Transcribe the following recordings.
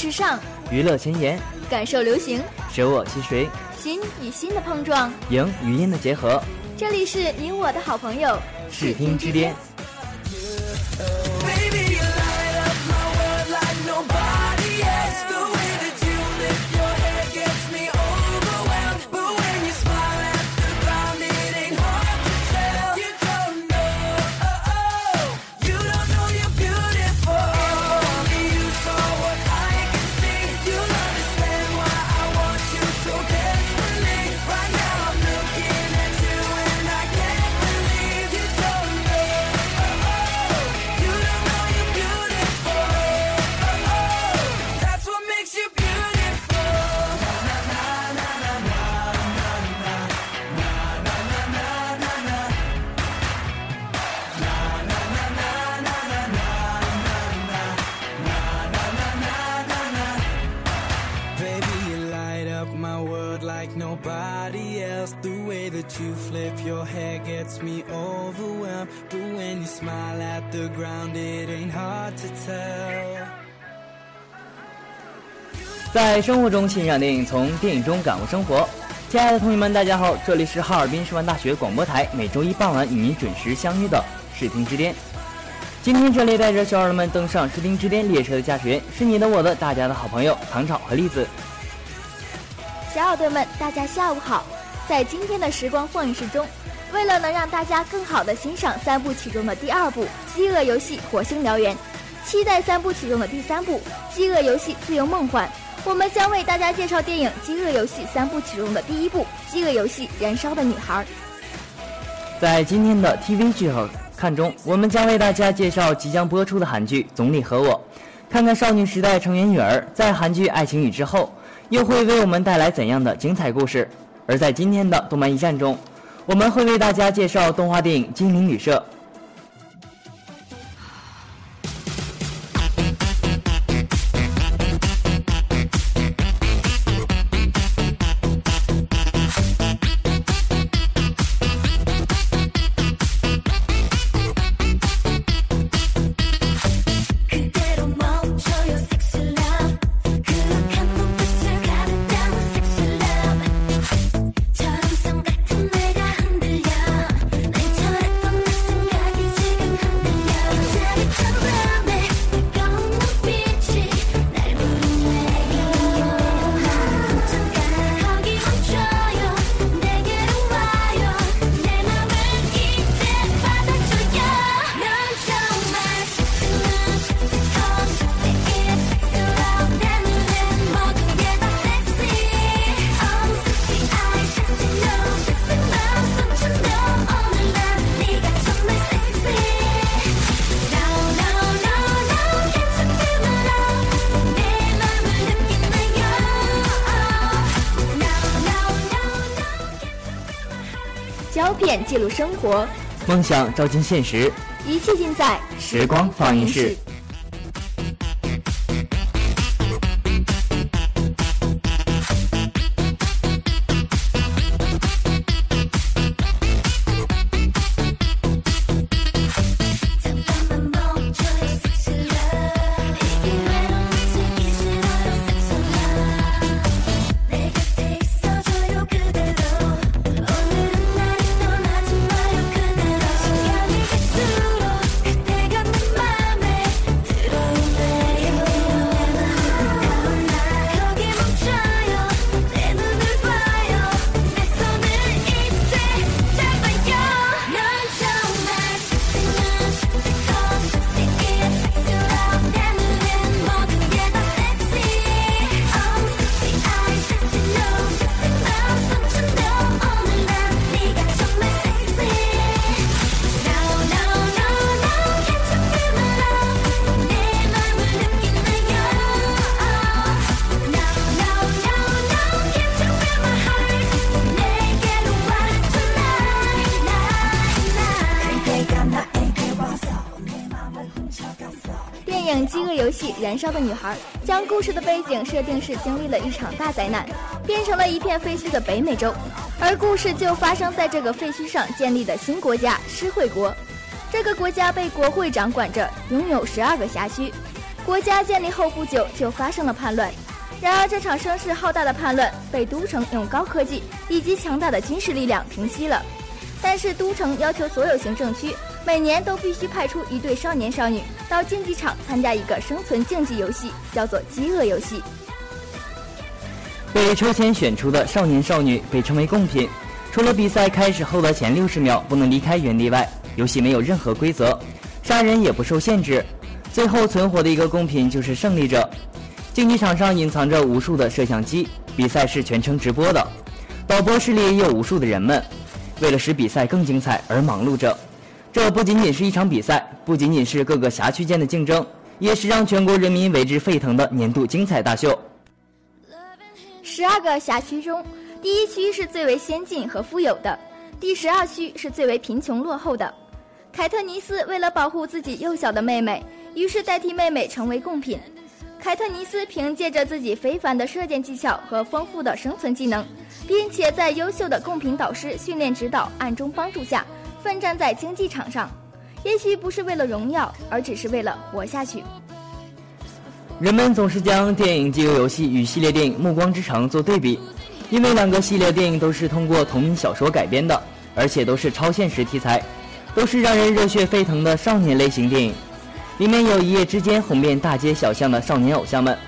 时尚，娱乐前沿，感受流行，舍我其谁，心与心的碰撞。影与音的结合，这里是你我的好朋友。视听之巅。You flip your hair gets me overwhelmed. But when you smile at the ground, it ain't hard to tell. 在生活中欣赏电影，从电影中感悟生活。亲爱的同学们，大家好，这里是哈尔滨师范大学广播台，每周一傍晚与您准时相约的视听之巅。今天这里带着小耳朵们登上视听之巅列车的驾驶员是你的、我的、大家的好朋友唐朝和栗子。小耳朵们，大家下午好！在今天的时光放映室中，为了能让大家更好的欣赏三部曲中的第二部《饥饿游戏：火星燎原》，期待三部曲中的第三部《饥饿游戏：自由梦幻》，我们将为大家介绍电影《饥饿游戏》三部曲中的第一部《饥饿游戏：燃烧的女孩》。在今天的 TV 剧后看中，我们将为大家介绍即将播出的韩剧《总理和我》，看看少女时代成员女儿在韩剧《爱情雨》之后，又会为我们带来怎样的精彩故事。而在今天的动漫驿站中，我们会为大家介绍动画电影《精灵旅社》。片记录生活，梦想照进现实，一切尽在时光放映室。《饥饿游戏》燃烧的女孩将故事的背景设定是经历了一场大灾难，变成了一片废墟的北美洲，而故事就发生在这个废墟上建立的新国家施惠国。这个国家被国会掌管着，拥有十二个辖区。国家建立后不久就发生了叛乱，然而这场声势浩大的叛乱被都城用高科技以及强大的军事力量平息了。但是都城要求所有行政区每年都必须派出一对少年少女到竞技场参加一个生存竞技游戏，叫做饥饿游戏。被抽签选出的少年少女被称为贡品，除了比赛开始后的前六十秒不能离开原地外，游戏没有任何规则，杀人也不受限制。最后存活的一个贡品就是胜利者。竞技场上隐藏着无数的摄像机，比赛是全程直播的，导播室里也有无数的人们，为了使比赛更精彩而忙碌着。这不仅仅是一场比赛，不仅仅是各个辖区间的竞争，也是让全国人民为之沸腾的年度精彩大秀。十二个辖区中，第一区是最为先进和富有的，第十二区是最为贫穷落后的。凯特尼斯为了保护自己幼小的妹妹，于是代替妹妹成为贡品。凯特尼斯凭借着自己非凡的射箭技巧和丰富的生存技能，并且在优秀的贡品导师训练指导、暗中帮助下，奋战在竞技场上。也许不是为了荣耀，而只是为了活下去。人们总是将电影《饥饿游戏》与系列电影《暮光之城》做对比，因为两个系列电影都是通过同名小说改编的，而且都是超现实题材，都是让人热血沸腾的少年类型电影。里面有一夜之间红遍大街小巷的少年偶像们，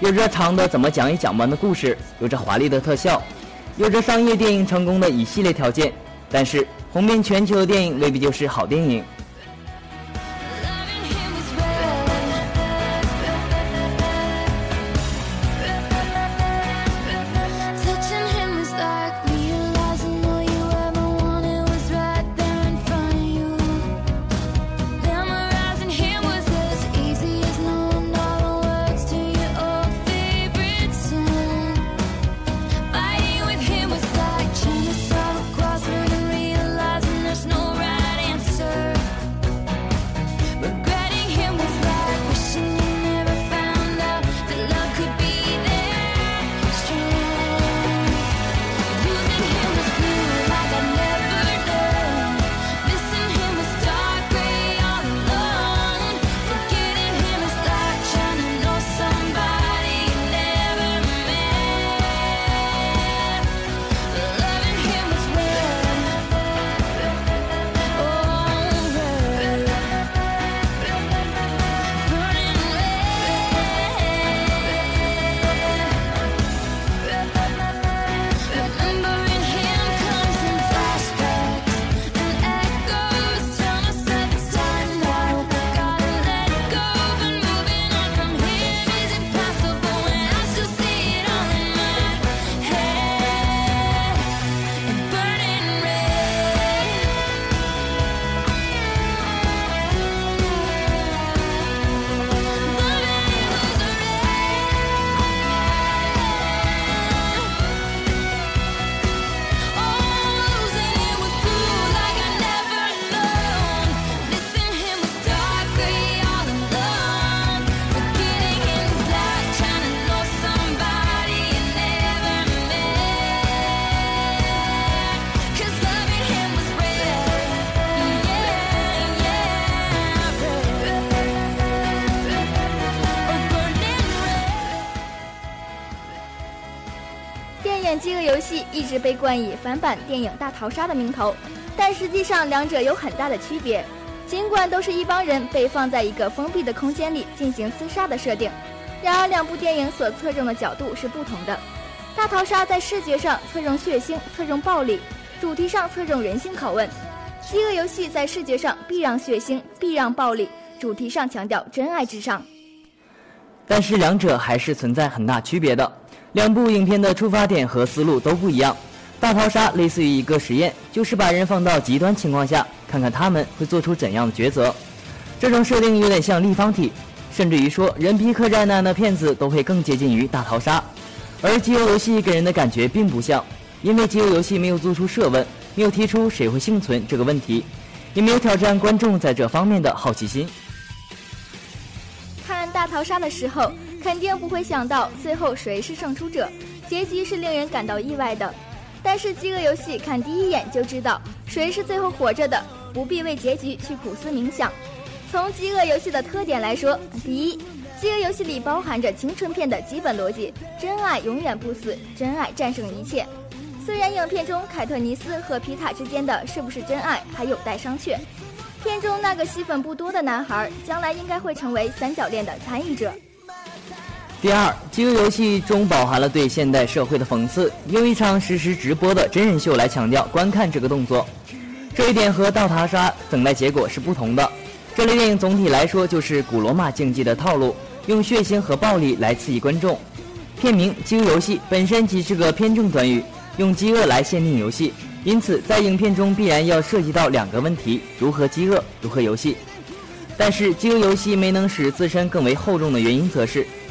有着长的怎么讲也讲不完的故事，有着华丽的特效，有着商业电影成功的一系列条件。但是红遍全球的电影未必就是好电影。被冠以反版电影《大逃杀》的名头，但实际上两者有很大的区别。尽管都是一帮人被放在一个封闭的空间里进行厮杀的设定，然而两部电影所侧重的角度是不同的。《大逃杀》在视觉上侧重血腥、侧重暴力，主题上侧重人性拷问；《饥饿游戏》在视觉上避让血腥、避让暴力，主题上强调真爱至上。但是两者还是存在很大区别的。两部影片的出发点和思路都不一样。大逃杀类似于一个实验，就是把人放到极端情况下，看看他们会做出怎样的抉择。这种设定有点像立方体，甚至于说人皮客栈那样的片子都会更接近于大逃杀。而饥饿游戏给人的感觉并不像，因为饥饿游戏没有做出设问，没有提出谁会幸存这个问题，也没有挑战观众在这方面的好奇心。看大逃杀的时候，肯定不会想到最后谁是胜出者，结局是令人感到意外的。但是饥饿游戏看第一眼就知道谁是最后活着的，不必为结局去苦思冥想。从饥饿游戏的特点来说，第一，饥饿游戏里包含着青春片的基本逻辑：真爱永远不死，真爱战胜一切。虽然影片中凯特尼斯和皮塔之间的是不是真爱还有待商榷，片中那个戏份不多的男孩将来应该会成为三角恋的参与者。第二，饥饿游戏中饱含了对现代社会的讽刺，用一场实时直播的真人秀来强调观看这个动作，这一点和倒塔杀等待结果是不同的。这类电影总体来说就是古罗马竞技的套路，用血腥和暴力来刺激观众。片名《饥饿游戏》本身即是个偏正短语，用饥饿来限定游戏，因此在影片中必然要涉及到两个问题：如何饥饿，如何游戏。但是饥饿游戏没能使自身更为厚重的原因，则是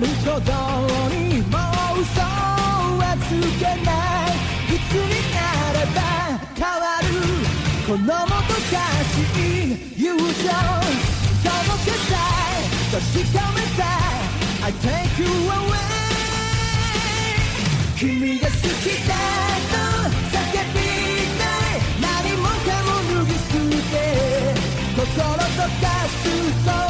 る鼓動にもう嘘はつけない。いつになれば変わるこのもどかしい友情届けたい。確かめたい。I take you away 君が好きだと叫びたい。何もかも脱ぎ捨て心とかす言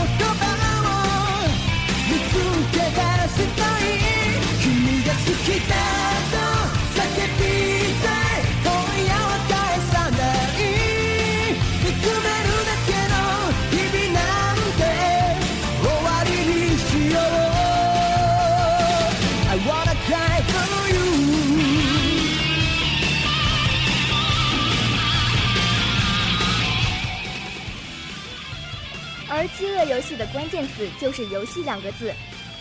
而饥饿游戏的关键词就是“游戏”两个字。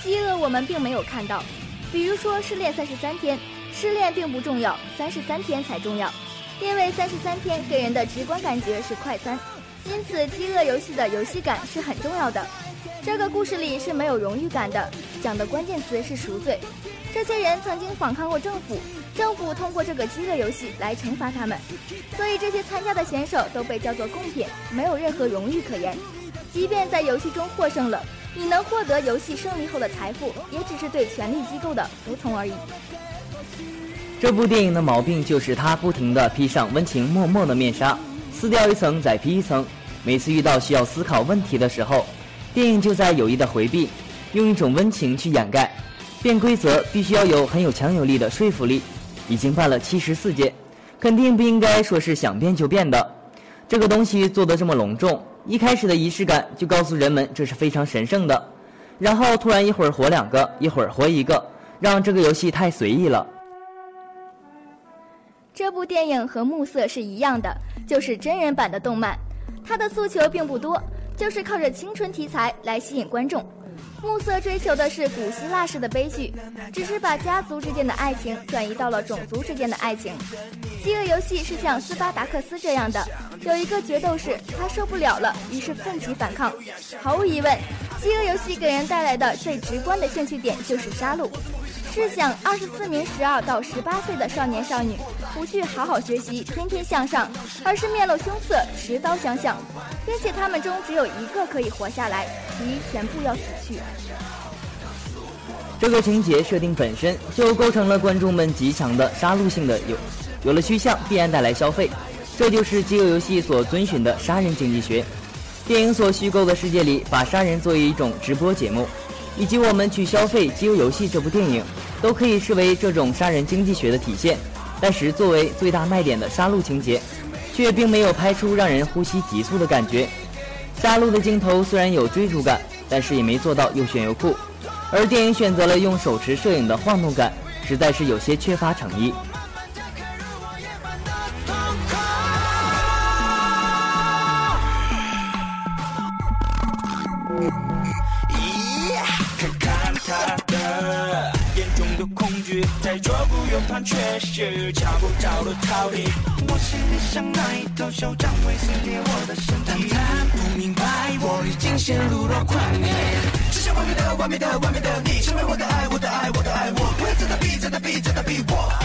饥饿我们并没有看到，比如说失恋三十三天，失恋并不重要，三十三天才重要，因为三十三天给人的直观感觉是快餐，因此饥饿游戏的游戏感是很重要的。这个故事里是没有荣誉感的，讲的关键词是赎罪。这些人曾经反抗过政府，政府通过这个饥饿游戏来惩罚他们，所以这些参加的选手都被叫做贡品，没有任何荣誉可言。即便在游戏中获胜了，你能获得游戏胜利后的财富，也只是对权力机构的服从而已。这部电影的毛病就是它不停地披上温情脉脉的面纱，撕掉一层再披一层。每次遇到需要思考问题的时候，电影就在有意的回避，用一种温情去掩盖。变规则必须要有很有强有力的说服力。已经办了七十四届，肯定不应该说是想变就变的。这个东西做得这么隆重，一开始的仪式感就告诉人们这是非常神圣的，然后突然一会儿活两个，一会儿活一个，让这个游戏太随意了。这部电影和《暮色》是一样的，就是真人版的动漫。它的诉求并不多，就是靠着青春题材来吸引观众。《暮色》追求的是古希腊式的悲剧，只是把家族之间的爱情转移到了种族之间的爱情。《饥饿游戏》是像斯巴达克斯这样的，有一个决斗士，他受不了了，于是奋起反抗。毫无疑问，《饥饿游戏》给人带来的最直观的兴趣点就是杀戮。试想，二十四名十二到十八岁的少年少女，不去好好学习，天天向上，而是面露凶色，持刀相向，并且他们中只有一个可以活下来，其余全部要死去。这个情节设定本身就构成了观众们极强的杀戮性的有，有了趋向必然带来消费，这就是饥饿游戏所遵循的杀人经济学。电影所虚构的世界里，把杀人作为一种直播节目，以及我们去消费《饥饿游戏》这部电影，都可以视为这种杀人经济学的体现。但是作为最大卖点的杀戮情节，却并没有拍出让人呼吸急促的感觉。杀戮的镜头虽然有追逐感，但是也没做到又炫又酷。而电影选择了用手持摄影的晃动感，实在是有些缺乏诚意。却是找不着路逃离。我心里像那一头手掌会撕裂我的身体，但他不明白我已经陷入了狂野。只想完美的，完美的，完美的你，成为我的爱，我的爱，我的爱，我不要再逃避，再逃避，再逃避我。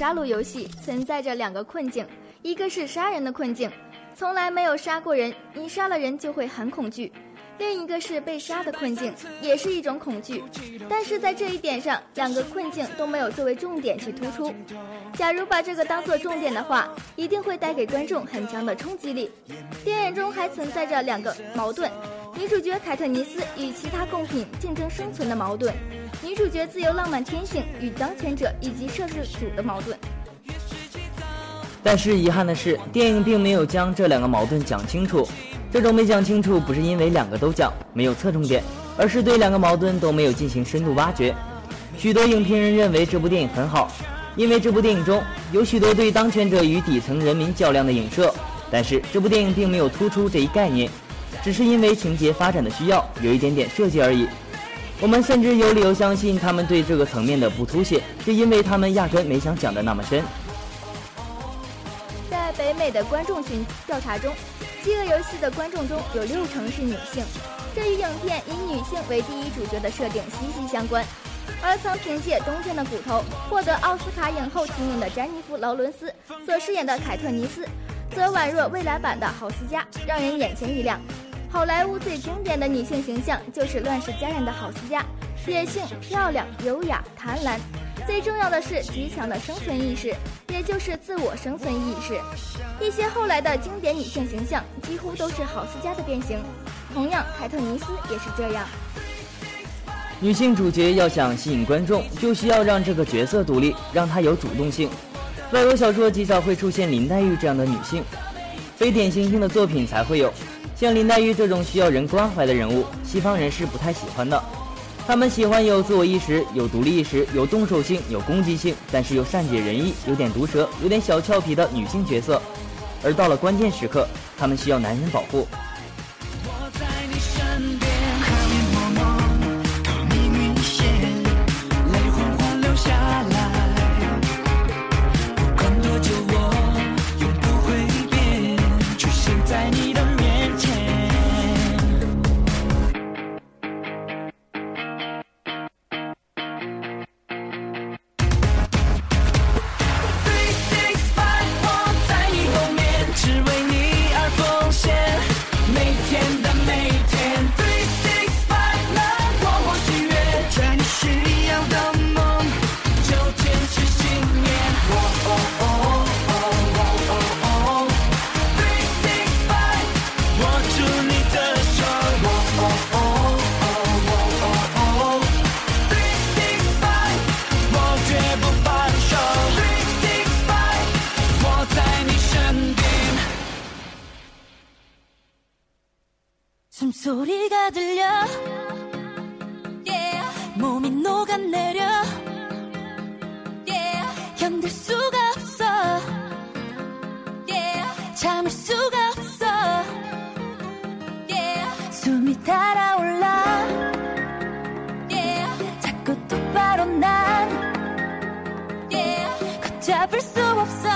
杀戮游戏，存在着两个困境，一个是杀人的困境，从来没有杀过人，你杀了人就会很恐惧；另一个是被杀的困境，也是一种恐惧。但是在这一点上，两个困境都没有作为重点去突出。假如把这个当做重点的话，一定会带给观众很强的冲击力。电影中还存在着两个矛盾：女主角凯特尼斯与其他贡品竞争生存的矛盾，女主角自由浪漫天性与当权者以及摄制组的矛盾。但是遗憾的是，电影并没有将这两个矛盾讲清楚。这种没讲清楚，不是因为两个都讲，没有侧重点，而是对两个矛盾都没有进行深度挖掘。许多影评人认为这部电影很好，因为这部电影中有许多对当权者与底层人民较量的影射。但是这部电影并没有突出这一概念，只是因为情节发展的需要，有一点点设计而已。我们甚至有理由相信，他们对这个层面的不凸显，是因为他们压根没想讲的那么深。在北美的观众群调查中，《饥饿游戏》的观众中有六成是女性，这与影片以女性为第一主角的设定息息相关。而曾凭借《冬天的骨头》获得奥斯卡影后提名的詹妮弗·劳伦斯所饰演的凯特尼斯，则宛若未来版的郝思嘉，让人眼前一亮。好莱坞最经典的女性形象就是《乱世佳人》的郝思嘉，野性、漂亮、优雅、贪婪，最重要的是极强的生存意识，也就是自我生存意识。一些后来的经典女性形象几乎都是郝思嘉的变形，同样凯特尼斯也是这样。女性主角要想吸引观众，就需要让这个角色独立，让她有主动性。外国小说极少会出现林黛玉这样的女性，非典型性的作品才会有。像林黛玉这种需要人关怀的人物，西方人是不太喜欢的。他们喜欢有自我意识、有独立意识、有动手性、有攻击性，但是又善解人意、有点毒舌、有点小俏皮的女性角色。而到了关键时刻，他们需要男人保护。잡을 수 없어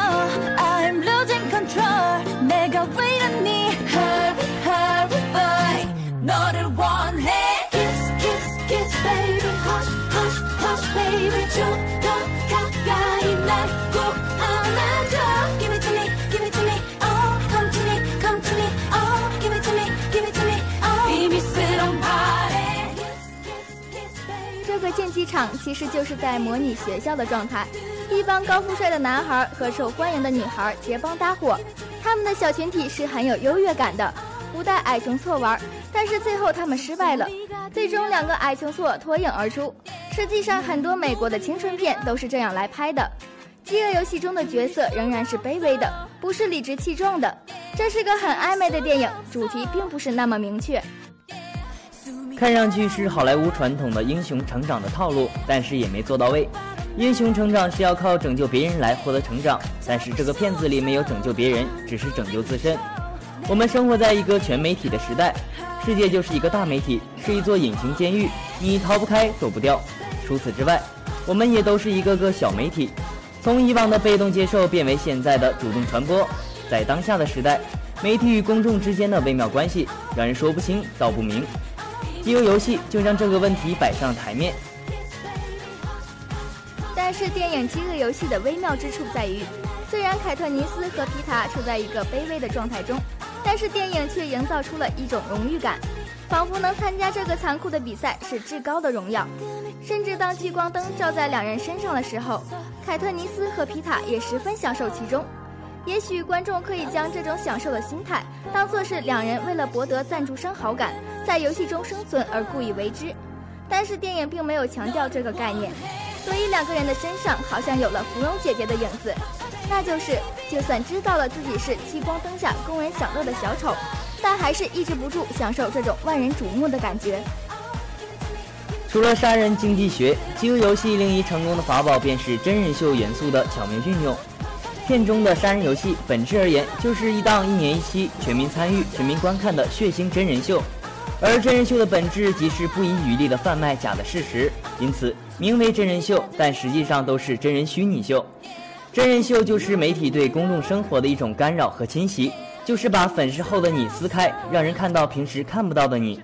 I'm losing control 내가 왜 이러니 Hurry hurry boy 너를 원해 Kiss kiss kiss baby Hush hush hush baby 좀 더 가까이 날 꼭 안아줘 Give it to me give it to me Oh come to me come to me Oh give it to me give it to me Oh 비밀스런 말에 Kiss kiss kiss baby 这个竞技场其实就是在模拟学校的状态， 一帮高富帅的男孩和受欢迎的女孩结帮搭伙，他们的小群体是很有优越感的，不带矮穷错玩。但是最后他们失败了，最终两个矮穷错脱颖而出。实际上，很多美国的青春片都是这样来拍的。饥饿游戏中的角色仍然是卑微的，不是理直气壮的。这是个很暧昧的电影，主题并不是那么明确。看上去是好莱坞传统的英雄成长的套路，但是也没做到位。英雄成长是要靠拯救别人来获得成长，但是这个片子里没有拯救别人，只是拯救自身。我们生活在一个全媒体的时代，世界就是一个大媒体，是一座隐形监狱，你逃不开，走不掉。除此之外，我们也都是一个个小媒体，从以往的被动接受变为现在的主动传播。在当下的时代，媒体与公众之间的微妙关系，让人说不清道不明。饥饿游戏就将这个问题摆上台面。但是电影《饥饿游戏》的微妙之处在于，虽然凯特尼斯和皮塔处在一个卑微的状态中，但是电影却营造出了一种荣誉感，仿佛能参加这个残酷的比赛是至高的荣耀。甚至当聚光灯照在两人身上的时候，凯特尼斯和皮塔也十分享受其中。也许观众可以将这种享受的心态当作是两人为了博得赞助商好感，在游戏中生存而故意为之，但是电影并没有强调这个概念，所以两个人的身上好像有了芙蓉姐姐的影子，那就是就算知道了自己是聚光灯下供人享乐的小丑，但还是抑制不住享受这种万人瞩目的感觉。除了杀人经济学，饥饿游戏另一成功的法宝便是真人秀元素的巧妙运用。片中的杀人游戏，本质而言就是一档一年一期、全民参与、全民观看的血腥真人秀。而真人秀的本质即是不遗余力的贩卖假的事实，因此名为真人秀，但实际上都是真人虚拟秀。真人秀就是媒体对公众生活的一种干扰和侵袭，就是把粉饰后的你撕开，让人看到平时看不到的你。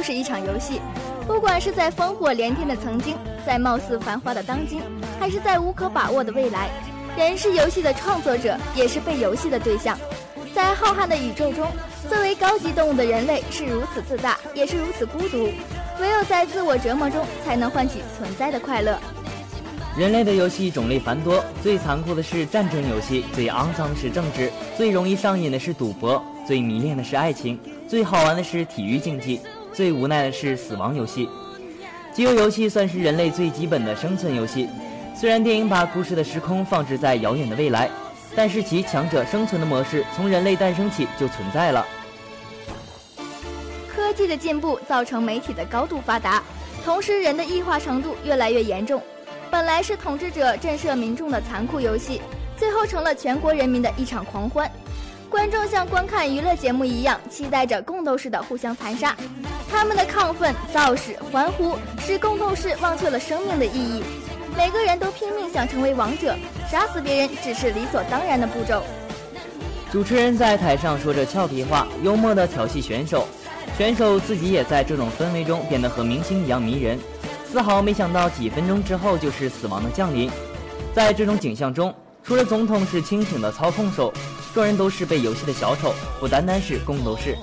就是一场游戏，不管是在烽火连天的曾经，在貌似繁华的当今，还是在无可把握的未来，人是游戏的创作者，也是被游戏的对象。在浩瀚的宇宙中，作为高级动物的人类是如此自大，也是如此孤独。唯有在自我折磨中，才能唤起存在的快乐。人类的游戏种类繁多，最残酷的是战争游戏，最肮脏的是政治，最容易上瘾的是赌博，最迷恋的是爱情，最好玩的是体育竞技，最无奈的是死亡游戏。饥饿游戏算是人类最基本的生存游戏。虽然电影把故事的时空放置在遥远的未来，但是其强者生存的模式从人类诞生起就存在了。科技的进步造成媒体的高度发达，同时人的异化程度越来越严重。本来是统治者震慑民众的残酷游戏，最后成了全国人民的一场狂欢。观众像观看娱乐节目一样，期待着共斗式的互相残杀。他们的亢奋、造势、欢呼，使共斗式忘却了生命的意义。每个人都拼命想成为王者，杀死别人只是理所当然的步骤。主持人在台上说着俏皮话，幽默地调戏选手，选手自己也在这种氛围中变得和明星一样迷人，丝毫没想到几分钟之后就是死亡的降临。在这种景象中，除了总统是清醒的操控手，众人都是被游戏的小丑，不单单是宫斗士。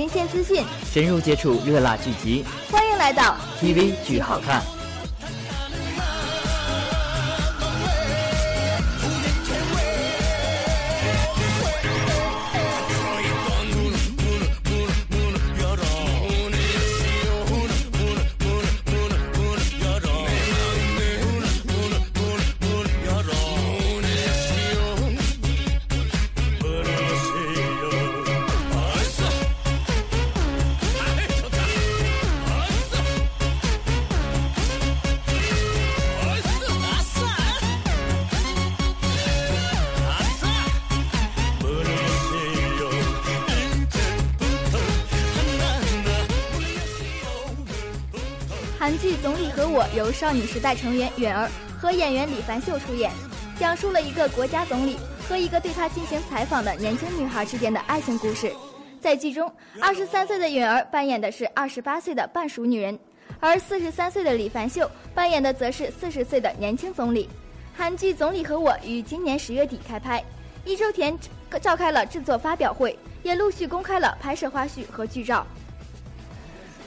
新鲜资讯，深入接触热辣剧集欢迎来到，TV 剧好看。少女时代成员允儿和演员李凡秀出演，讲述了一个国家总理和一个对他进行采访的年轻女孩之间的爱情故事。在剧中，二十三岁的允儿扮演的是二十八岁的半熟女人，而四十三岁的李凡秀扮演的则是四十岁的年轻总理。韩剧《总理和我》于今年十月底开拍，一周前召开了制作发表会，也陆续公开了拍摄花絮和剧照。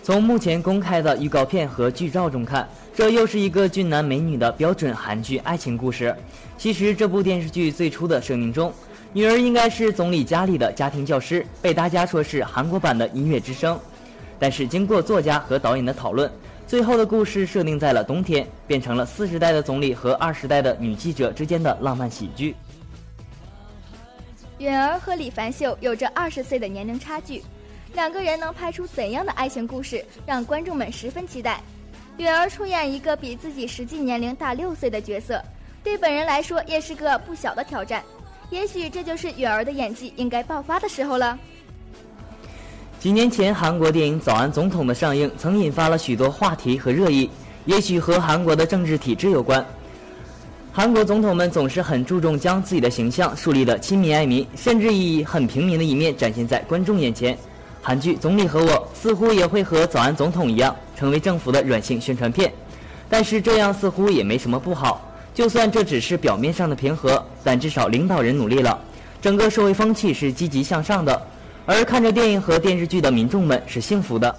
从目前公开的预告片和剧照中看，这又是一个俊男美女的标准韩剧爱情故事。其实这部电视剧最初的设定中，女儿应该是总理家里的家庭教师，被大家说是韩国版的音乐之声。但是经过作家和导演的讨论，最后的故事设定在了冬天，变成了四十代的总理和二十代的女记者之间的浪漫喜剧。允儿和李凡秀有着二十岁的年龄差距，两个人能拍出怎样的爱情故事，让观众们十分期待。允儿出演一个比自己实际年龄大六岁的角色，对本人来说也是个不小的挑战。也许这就是允儿的演技应该爆发的时候了。几年前，韩国电影《早安总统》的上映曾引发了许多话题和热议，也许和韩国的政治体制有关。韩国总统们总是很注重将自己的形象树立得亲民爱民，甚至以很平民的一面展现在观众眼前。韩剧《总理和我》似乎也会和《早安总统》一样，成为政府的软性宣传片。但是这样似乎也没什么不好，就算这只是表面上的平和，但至少领导人努力了，整个社会风气是积极向上的。而看着电影和电视剧的民众们是幸福的。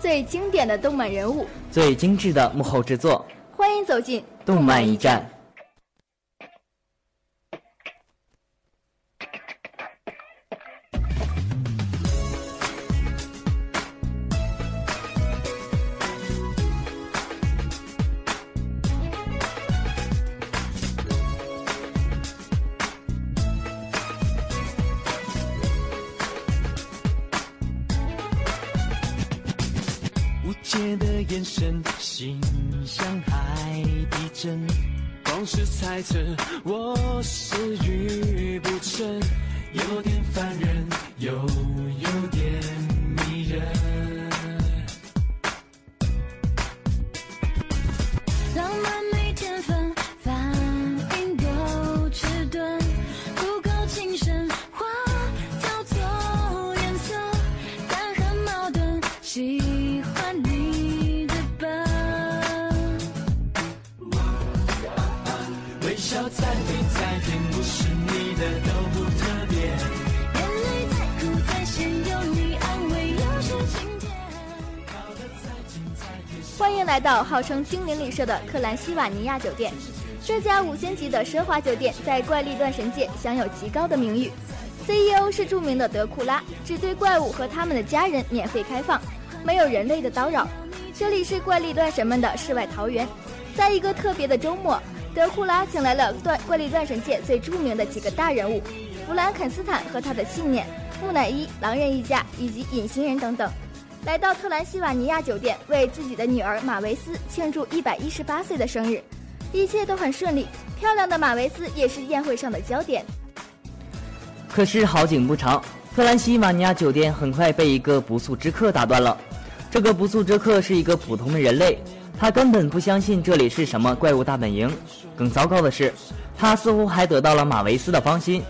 最经典的动漫人物，最精致的幕后制作，欢迎走进动漫驿站。眼神，心像海底针，光是猜测我是愚不成，有点烦人，又有点迷人。来到号称精灵旅社的克兰西瓦尼亚酒店。这家五星级的奢华酒店在怪力乱神界享有极高的名誉。CEO 是著名的德库拉，只对怪物和他们的家人免费开放，没有人类的叨扰。这里是怪力乱神们的世外桃源。在一个特别的周末，德库拉请来了怪怪力乱神界最著名的几个大人物：弗兰肯斯坦和他的信念、木乃伊、狼人一家以及隐形人等等，来到特兰西瓦尼亚酒店为自己的女儿马维斯庆祝一百一十八岁的生日，一切都很顺利。漂亮的马维斯也是宴会上的焦点。可是好景不长，特兰西瓦尼亚酒店很快被一个不速之客打断了。这个不速之客是一个普通的人类，他根本不相信这里是什么怪物大本营。更糟糕的是，他似乎还得到了马维斯的芳心。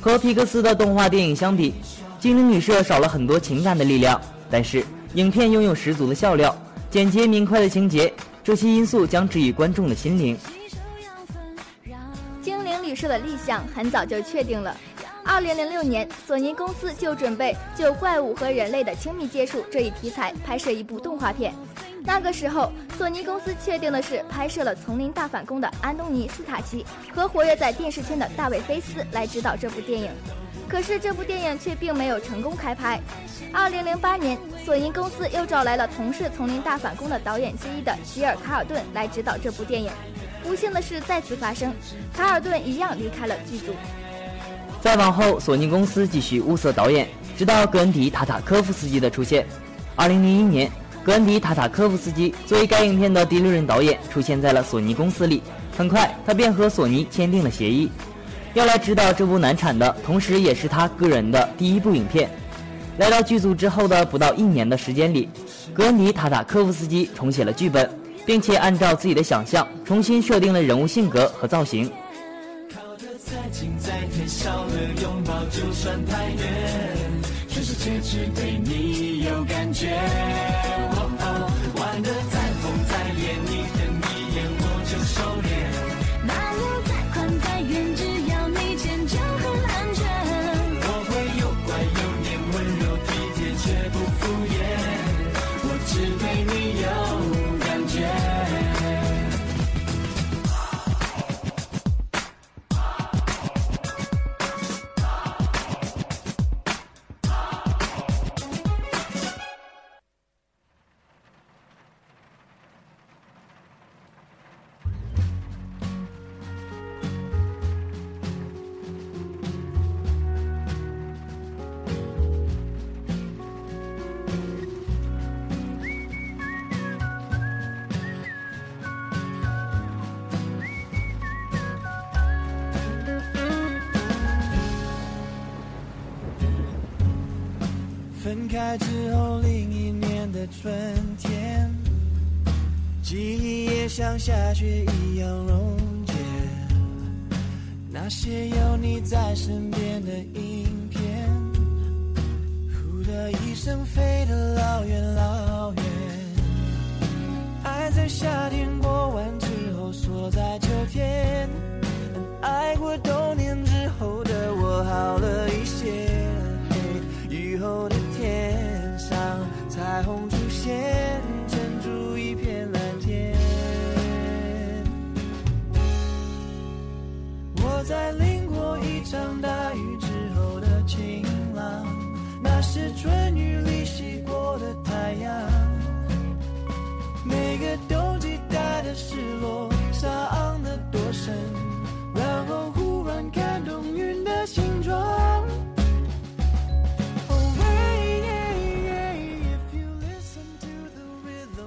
和皮克斯的动画电影相比，《精灵旅社》少了很多情感的力量，但是影片拥有十足的笑料、简洁明快的情节，这些因素将治愈观众的心灵。精灵旅社的立项很早就确定了。二零零六年，索尼公司就准备就怪物和人类的亲密接触这一题材拍摄一部动画片。那个时候，索尼公司确定的是拍摄了《丛林大反攻》的安东尼·斯塔奇和活跃在电视圈的大卫·菲斯来指导这部电影。可是这部电影却并没有成功开拍。二零零八年，索尼公司又找来了同是《丛林大反攻》的导演之一的吉尔·卡尔顿来指导这部电影。不幸的事再次发生，卡尔顿一样离开了剧组。再往后，索尼公司继续物色导演，直到格恩迪·塔塔科夫斯基的出现。二零零一年，格恩迪·塔塔科夫斯基作为该影片的第六任导演出现在了索尼公司里。很快，他便和索尼签订了协议，要来指导这部难产的，同时也是他个人的第一部影片。来到剧组之后的不到一年的时间里，格尼·塔塔科夫斯基重写了剧本，并且按照自己的想象重新设定了人物性格和造型。靠得再近再贴，少了拥抱就算太远。全世界只对你有感觉。像下雪一样溶解。那些有你在身边的影片，呼的一声飞得老远老远。爱在夏天是春雨里洗过的太阳。每个冬季带的失落，伤得多深，然后忽然看懂云的形状。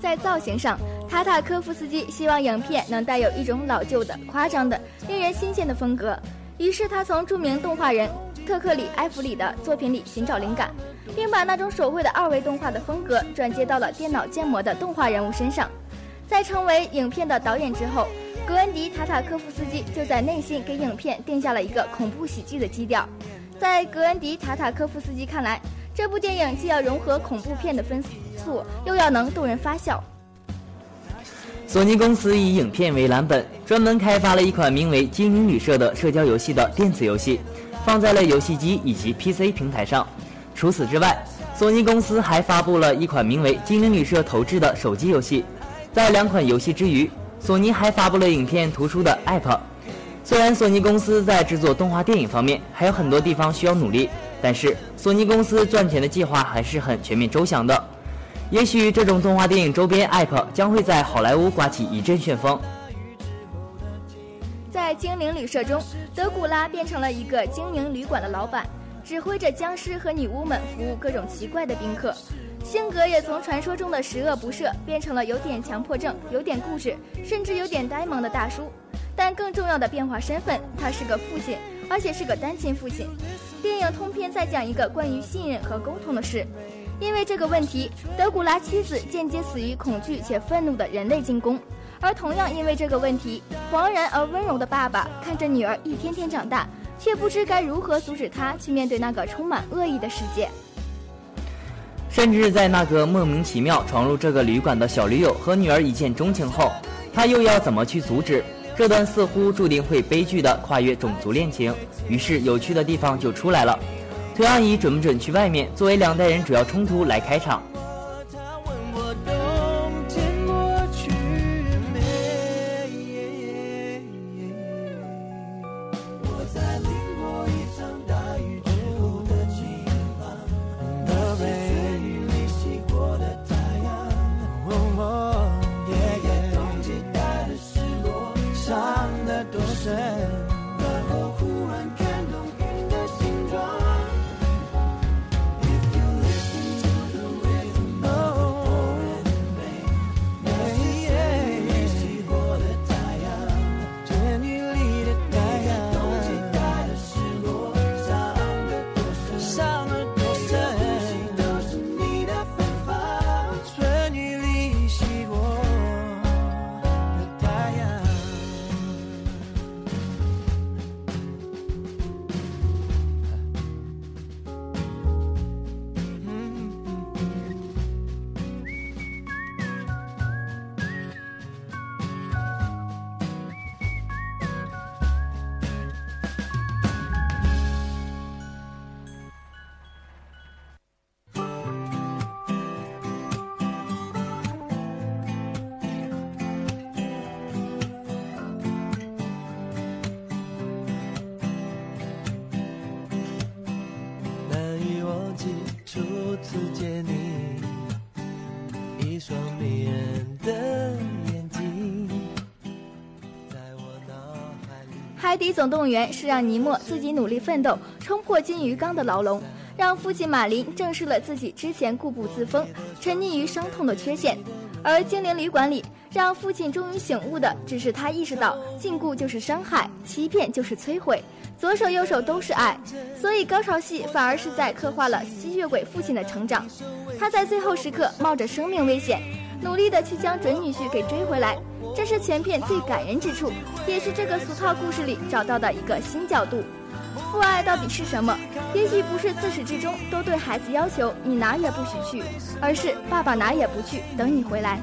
在造型上，塔塔科夫斯基希望影片能带有一种老旧的、夸张的、令人新鲜的风格。于是他从著名动画人特克里·埃弗里的作品里寻找灵感，并把那种手绘的二维动画的风格转接到了电脑建模的动画人物身上。在成为影片的导演之后，格恩迪·塔塔科夫斯基就在内心给影片定下了一个恐怖喜剧的基调。在格恩迪·塔塔科夫斯基看来，这部电影既要融合恐怖片的分素，又要能逗人发笑。索尼公司以影片为蓝本，专门开发了一款名为《精灵旅社》的社交游戏的电子游戏，放在了游戏机以及 PC 平台上。除此之外，索尼公司还发布了一款名为《精灵旅社》投掷的手机游戏。在两款游戏之余，索尼还发布了影片图书的 App。虽然索尼公司在制作动画电影方面还有很多地方需要努力，但是索尼公司赚钱的计划还是很全面周详的。也许这种动画电影周边 App 将会在好莱坞刮起一阵旋风。在精灵旅社中，德古拉变成了一个精灵旅馆的老板，指挥着僵尸和女巫们服务各种奇怪的宾客。性格也从传说中的十恶不赦变成了有点强迫症、有点固执，甚至有点呆萌的大叔。但更重要的变化身份，他是个父亲，而且是个单亲父亲。电影通篇在讲一个关于信任和沟通的事。因为这个问题，德古拉妻子间接死于恐惧且愤怒的人类进攻。而同样因为这个问题，惶然而温柔的爸爸看着女儿一天天长大，却不知该如何阻止他去面对那个充满恶意的世界。甚至在那个莫名其妙闯入这个旅馆的小驴友和女儿一见钟情后，他又要怎么去阻止这段似乎注定会悲剧的跨越种族恋情？于是有趣的地方就出来了。推阿姨准不准去外面，作为两代人主要冲突来开场。底总动员》是让尼莫自己努力奋斗，冲破金鱼缸的牢笼，让父亲马林正视了自己之前固步自封、沉溺于伤痛的缺陷；而《精灵旅馆》里，让父亲终于醒悟的，只是他意识到禁锢就是伤害，欺骗就是摧毁，左手右手都是爱。所以高潮戏反而是在刻画了吸血鬼父亲的成长。他在最后时刻冒着生命危险，努力的去将准女婿给追回来。这是全片最感人之处，也是这个俗套故事里找到的一个新角度。父爱到底是什么？也许不是自始至终都对孩子要求你哪也不许去，而是爸爸哪也不去，等你回来。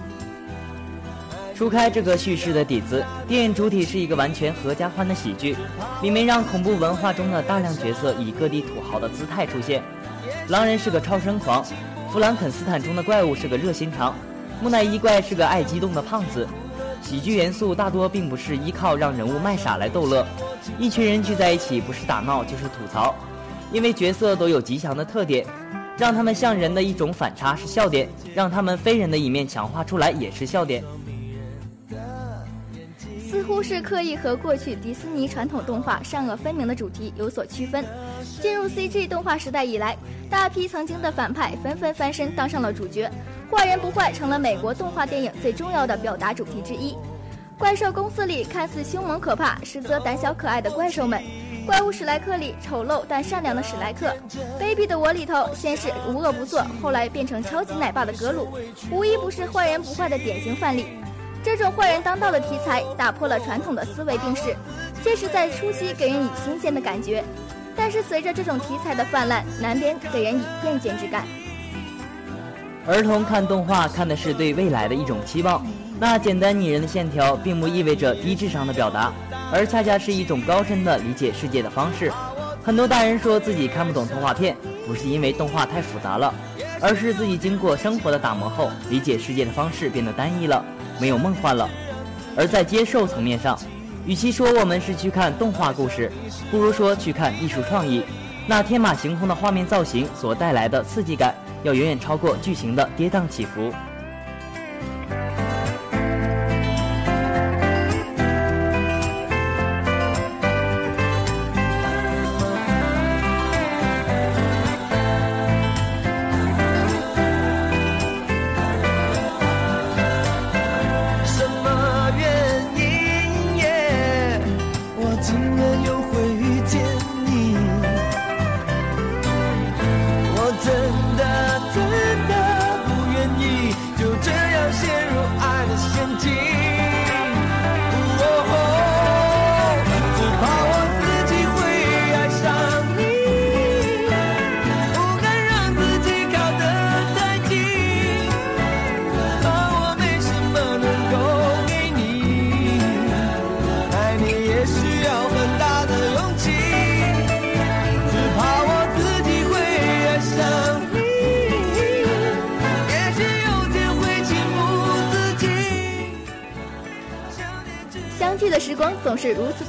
除开这个叙事的底子，电影主体是一个完全合家欢的喜剧，里面让恐怖文化中的大量角色以各地土豪的姿态出现。狼人是个超生狂，弗兰肯斯坦中的怪物是个热心肠，木乃伊怪是个爱激动的胖子。喜剧元素大多并不是依靠让人物卖傻来逗乐，一群人聚在一起不是打闹就是吐槽，因为角色都有极强的特点，让他们像人的一种反差是笑点，让他们非人的一面强化出来也是笑点。似乎是刻意和过去迪士尼传统动画善恶分明的主题有所区分。进入 CG 动画时代以来，大批曾经的反派纷纷翻身当上了主角，坏人不坏成了美国动画电影最重要的表达主题之一。怪兽公司里看似凶猛可怕，实则胆小可爱的怪兽们；怪物史莱克里丑陋但善良的史莱克；卑鄙的我里头先是无恶不作，后来变成超级奶爸的格鲁，无一不是坏人不坏的典型范例。这种坏人当道的题材打破了传统的思维定式，确实在初期给人以新鲜的感觉，但是随着这种题材的泛滥，难免给人以厌倦之感。儿童看动画看的是对未来的一种期望，那简单拟人的线条并不意味着低智商的表达，而恰恰是一种高深的理解世界的方式。很多大人说自己看不懂动画片，不是因为动画太复杂了，而是自己经过生活的打磨后，理解世界的方式变得单一了，没有梦幻了。而在接受层面上，与其说我们是去看动画故事，不如说去看艺术创意。那天马行空的画面造型所带来的刺激感，要远远超过剧情的跌宕起伏。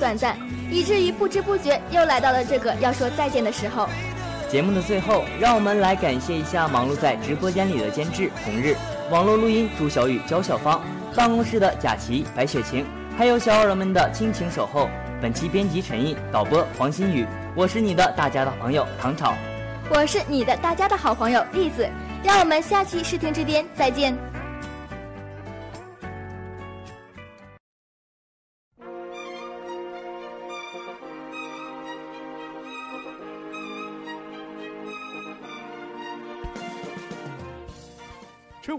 短暂，以至于不知不觉又来到了这个要说再见的时候。节目的最后，让我们来感谢一下忙碌在直播间里的监制红日、网络录音朱小雨、焦小芳、办公室的贾琪、白雪晴，还有小耳朵们的亲情守候。本期编辑陈毅，导播黄新宇，我是你的大家的朋友唐朝。我是你的大家的好朋友栗子，让我们下期视听之巅再见。